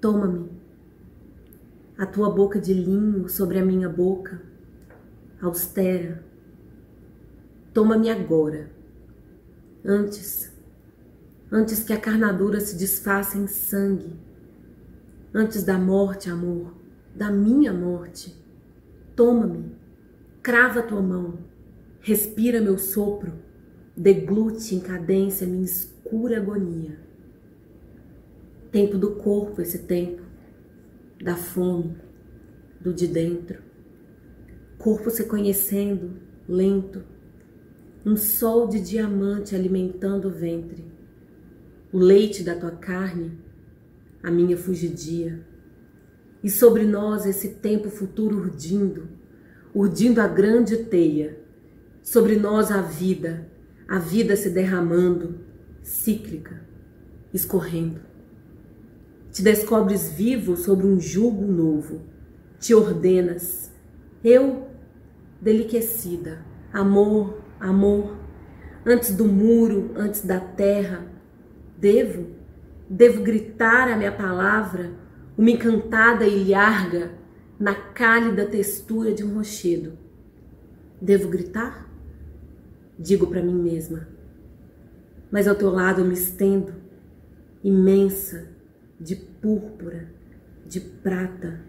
Toma-me, a tua boca de linho sobre a minha boca, austera. Toma-me agora, antes, antes que a carnadura se desfaça em sangue, antes da morte, amor, da minha morte. Toma-me, crava tua mão, respira meu sopro, deglute em cadência minha escura agonia. Tempo do corpo, esse tempo, da fome, do de dentro. Corpo se conhecendo, lento, um sol de diamante alimentando o ventre. O leite da tua carne, a minha fugidia. E sobre nós esse tempo futuro urdindo, urdindo a grande teia. Sobre nós a vida, a vida se derramando, cíclica, escorrendo. Te descobres vivo sobre um jugo novo. Te ordenas. Eu, deliquecida, amor, amor, antes do muro, antes da terra, devo, devo gritar a minha palavra, uma encantada ilharga na cálida textura de um rochedo. Devo gritar? Digo para mim mesma. Mas ao teu lado eu me estendo, imensa, de púrpura, de prata,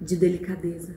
de delicadeza.